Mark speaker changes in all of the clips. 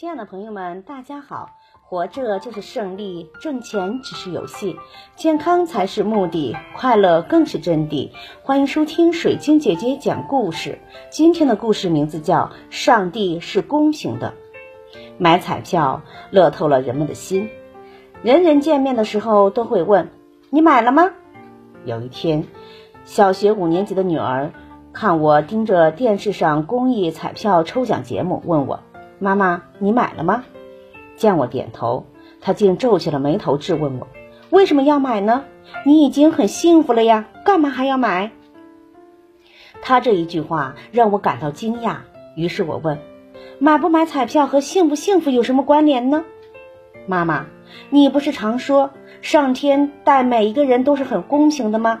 Speaker 1: 亲爱的朋友们，大家好！活着就是胜利，挣钱只是游戏，健康才是目的，快乐更是真谛。欢迎收听水晶姐姐讲故事。今天的故事名字叫《上帝是公平的》。买彩票乐透了人们的心，人人见面的时候都会问：“你买了吗？”有一天，小学五年级的女儿看我盯着电视上公益彩票抽奖节目，问我。妈妈，你买了吗？见我点头，他竟皱起了眉头，质问我：“为什么要买呢？你已经很幸福了呀，干嘛还要买？”他这一句话让我感到惊讶，于是我问：“买不买彩票和幸不幸福有什么关联呢？”妈妈，你不是常说上天待每一个人都是很公平的吗？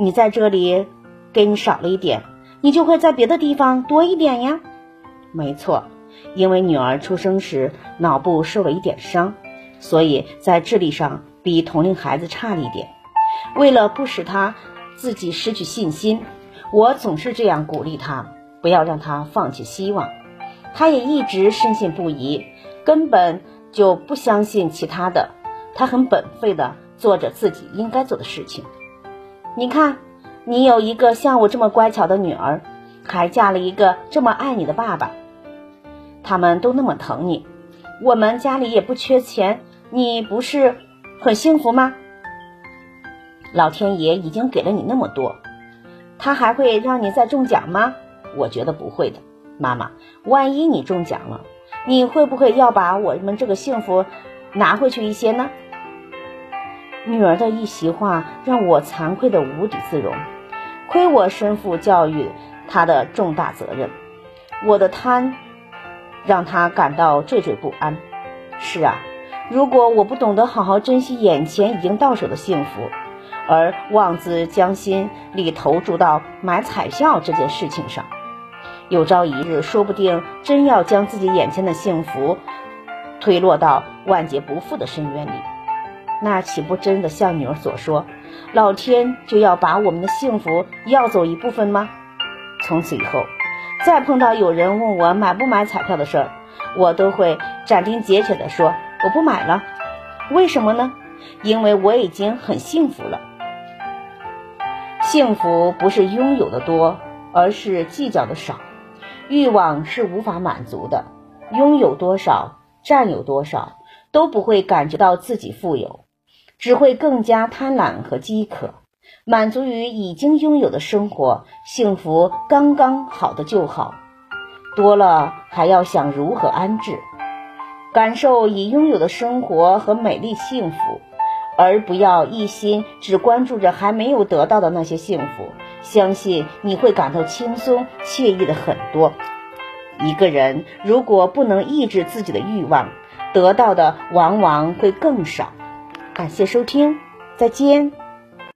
Speaker 1: 你在这里给你少了一点，你就会在别的地方多一点呀。没错。因为女儿出生时脑部受了一点伤，所以在智力上比同龄孩子差了一点。为了不使她自己失去信心，我总是这样鼓励她，不要让她放弃希望。她也一直深信不疑，根本就不相信其他的。她很本分的做着自己应该做的事情。你看，你有一个像我这么乖巧的女儿，还嫁了一个这么爱你的爸爸。他们都那么疼你，我们家里也不缺钱，你不是很幸福吗？老天爷已经给了你那么多，他还会让你再中奖吗？我觉得不会的，妈妈。万一你中奖了，你会不会要把我们这个幸福拿回去一些呢？女儿的一席话让我惭愧的无地自容，亏我身负教育她的重大责任，我的贪。让他感到惴惴不安。是啊，如果我不懂得好好珍惜眼前已经到手的幸福，而妄自将心力投注到买彩票这件事情上，有朝一日说不定真要将自己眼前的幸福推落到万劫不复的深渊里，那岂不真的像女儿所说，老天就要把我们的幸福要走一部分吗？从此以后。再碰到有人问我买不买彩票的事儿，我都会斩钉截铁地说我不买了。为什么呢？因为我已经很幸福了。幸福不是拥有的多，而是计较的少。欲望是无法满足的，拥有多少、占有多少，都不会感觉到自己富有，只会更加贪婪和饥渴。满足于已经拥有的生活，幸福刚刚好的就好，多了还要想如何安置，感受已拥有的生活和美丽幸福，而不要一心只关注着还没有得到的那些幸福。相信你会感到轻松惬意的很多。一个人如果不能抑制自己的欲望，得到的往往会更少。感谢收听，再见。